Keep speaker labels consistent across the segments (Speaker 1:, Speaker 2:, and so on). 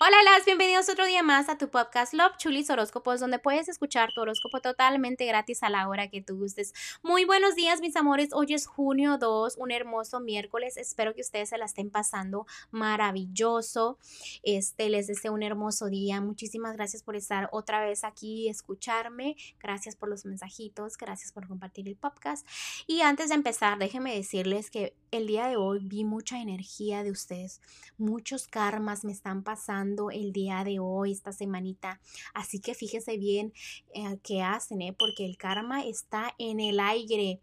Speaker 1: Hola, las bienvenidos otro día más a tu podcast Love Chulis Horóscopos, donde puedes escuchar tu horóscopo totalmente gratis a la hora que tú gustes. Muy buenos días, mis amores. Hoy es junio 2, un hermoso miércoles. Espero que ustedes se la estén pasando maravilloso. Este, les deseo un hermoso día. Muchísimas gracias por estar otra vez aquí y escucharme. Gracias por los mensajitos, gracias por compartir el podcast. Y antes de empezar, déjenme decirles que el día de hoy vi mucha energía de ustedes. Muchos karmas me están pasando el día de hoy, esta semanita. Así que fíjese bien eh, qué hacen, ¿eh? porque el karma está en el aire.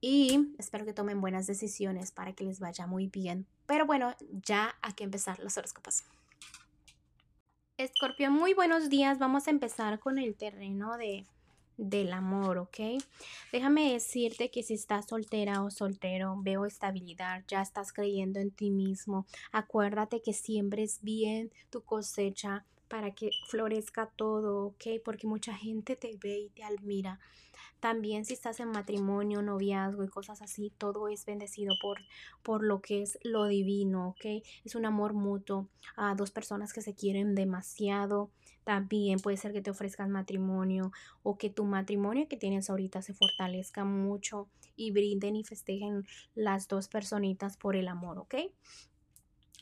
Speaker 1: Y espero que tomen buenas decisiones para que les vaya muy bien. Pero bueno, ya hay que empezar los horóscopos. Escorpión, muy buenos días. Vamos a empezar con el terreno de del amor, ¿ok? Déjame decirte que si estás soltera o soltero, veo estabilidad, ya estás creyendo en ti mismo. Acuérdate que siembres bien tu cosecha para que florezca todo, ¿ok? Porque mucha gente te ve y te admira. También si estás en matrimonio, noviazgo y cosas así, todo es bendecido por, por lo que es lo divino, ¿ok? Es un amor mutuo a dos personas que se quieren demasiado. También puede ser que te ofrezcan matrimonio o que tu matrimonio que tienes ahorita se fortalezca mucho y brinden y festejen las dos personitas por el amor, ¿ok?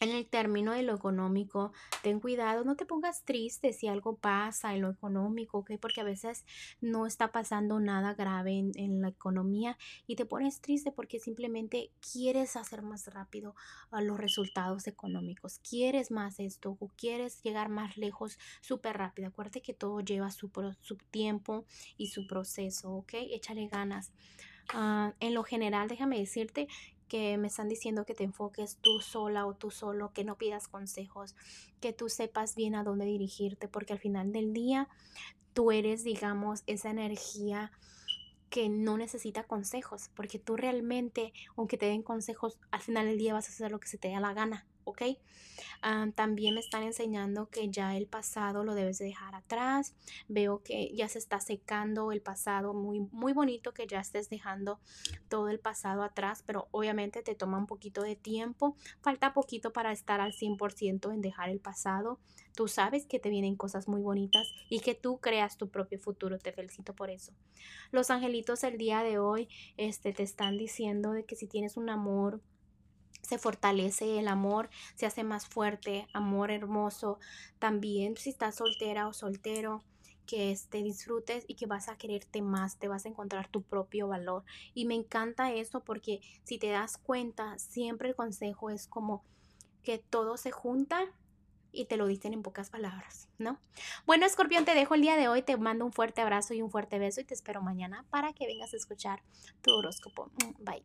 Speaker 1: En el término de lo económico, ten cuidado, no te pongas triste si algo pasa en lo económico, ¿ok? Porque a veces no está pasando nada grave en, la economía y te pones triste porque simplemente quieres hacer más rápido los resultados económicos, quieres más esto o quieres llegar más lejos súper rápido. Acuérdate que todo lleva su, su tiempo y su proceso, ¿ok? Échale ganas. Ah, en lo general, déjame decirte que me están diciendo que te enfoques tú sola o tú solo, que no pidas consejos, que tú sepas bien a dónde dirigirte, porque al final del día tú eres, digamos, esa energía que no necesita consejos, porque tú realmente, aunque te den consejos, al final del día vas a hacer lo que se te dé la gana. ¿Ok? Ah, también me están enseñando que ya el pasado lo debes dejar atrás. Veo que ya se está secando el pasado, muy, muy bonito que ya estés dejando todo el pasado atrás, pero obviamente te toma un poquito de tiempo. Falta poquito para estar al 100% en dejar el pasado. Tú sabes que te vienen cosas muy bonitas y que tú creas tu propio futuro. Te felicito por eso. Los angelitos el día de hoy este, te están diciendo de que si tienes un amor, se fortalece el amor, se hace más fuerte, amor hermoso. También si estás soltera o soltero, que te disfrutes y que vas a quererte más, te vas a encontrar tu propio valor. Y me encanta eso porque si te das cuenta, siempre el consejo es como que todo se junta y te lo dicen en pocas palabras, ¿no? Bueno, escorpión, te dejo el día de hoy, te mando un fuerte abrazo y un fuerte beso y te espero mañana para que vengas a escuchar tu horóscopo. Bye.